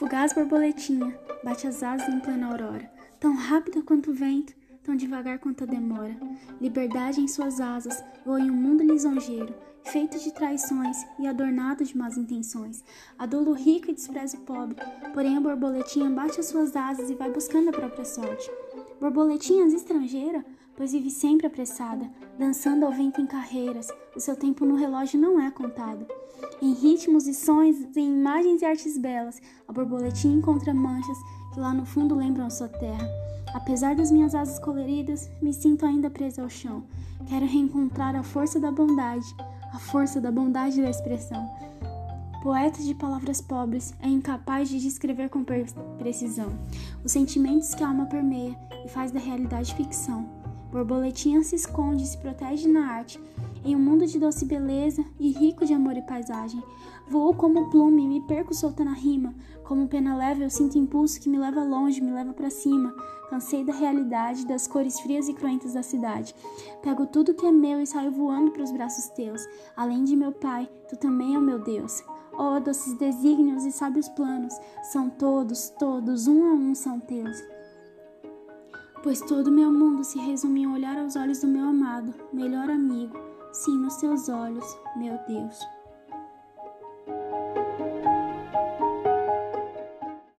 Fugaz borboletinha, bate as asas em plena aurora, tão rápida quanto o vento, tão devagar quanto a demora. Liberdade em suas asas, voa em um mundo lisonjeiro, feito de traições e adornado de más intenções. Adolo rico e despreza o pobre, porém a borboletinha bate as suas asas e vai buscando a própria sorte. Borboletinhas estrangeira, pois vive sempre apressada, dançando ao vento em carreiras, o seu tempo no relógio não é contado. Em ritmos e sons, em imagens e artes belas, a borboletinha encontra manchas que lá no fundo lembram sua terra. Apesar das minhas asas coloridas, me sinto ainda presa ao chão. Quero reencontrar a força da bondade, a força da bondade da expressão. Poeta de palavras pobres é incapaz de descrever com precisão os sentimentos que a alma permeia e faz da realidade ficção. Borboletinha se esconde e se protege na arte, em um mundo de doce beleza e rico de amor e paisagem. Voo como plume e me perco soltando a rima. Como pena leve, eu sinto impulso que me leva longe, me leva para cima. Cansei da realidade, das cores frias e cruentas da cidade. Pego tudo que é meu e saio voando para os braços teus. Além de meu pai, tu também é o meu Deus. Oh, doces desígnios e sábios planos, são todos, todos, um a um são teus. Pois todo meu mundo se resume em olhar aos olhos do meu amado, melhor amigo, sim, nos teus olhos, meu Deus.